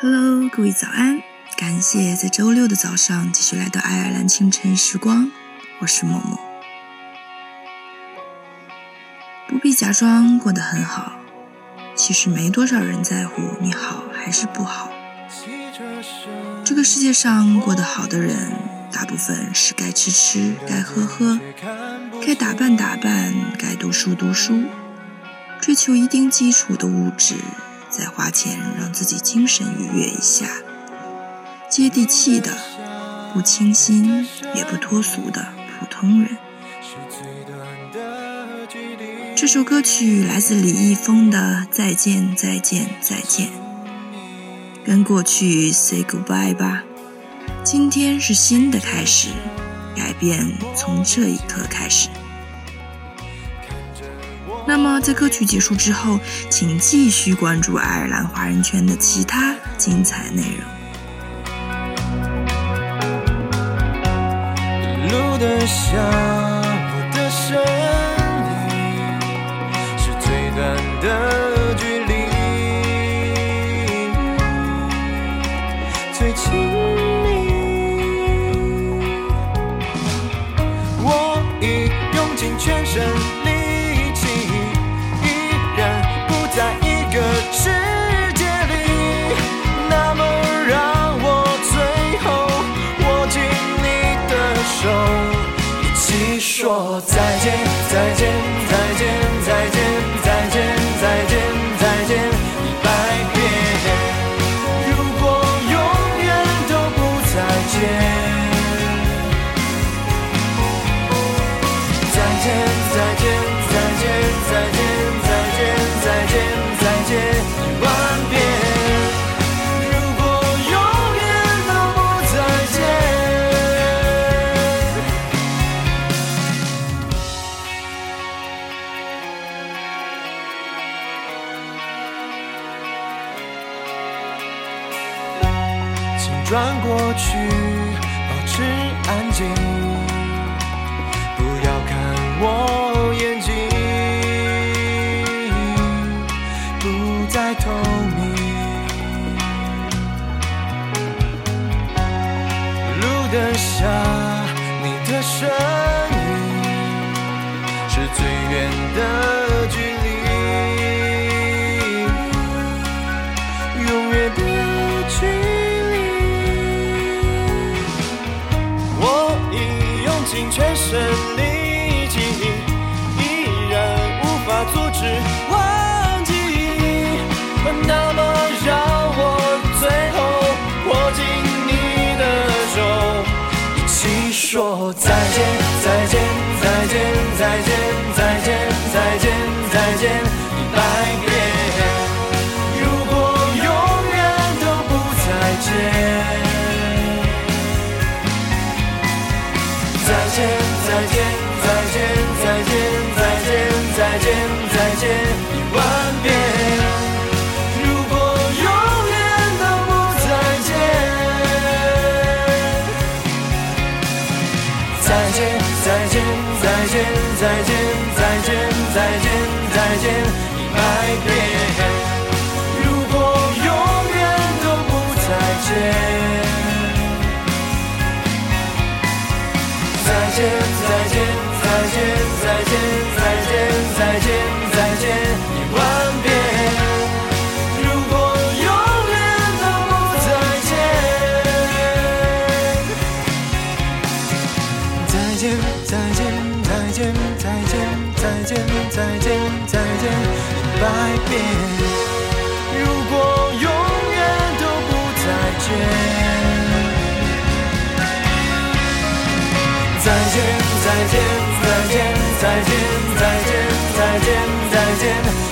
Hello，各位早安！感谢在周六的早上继续来到爱尔兰清晨时光，我是默默。不必假装过得很好，其实没多少人在乎你好还是不好。这个世界上过得好的人，大部分是该吃吃，该喝喝，该打扮打扮，该读书读书，追求一定基础的物质。再花钱让自己精神愉悦一下，接地气的，不清新也不脱俗的普通人。这首歌曲来自李易峰的《再见再见再见》，跟过去 say goodbye 吧。今天是新的开始，改变从这一刻开始。那么，在歌曲结束之后，请继续关注爱尔兰华人圈的其他精彩内容。路的下，我的身影是最短的距离，最亲一起说，再见，再见，转过去，保持安静，不要看我眼睛，不再透明。路灯下，你的身影是最远的身力气，依然无法阻止忘记。那么，让我最后握紧你的手，一起说再见，再见，再见，再见，再见，再见，再见，再见一万遍。如果永远都不再见，再见，再见，再见，再见，再见，再见，再见一百遍。再见，再见，再见，再见，再见，再见，再见一百遍。如果永远都不再见。再见，再见，再见，再见，再见，再见，再见。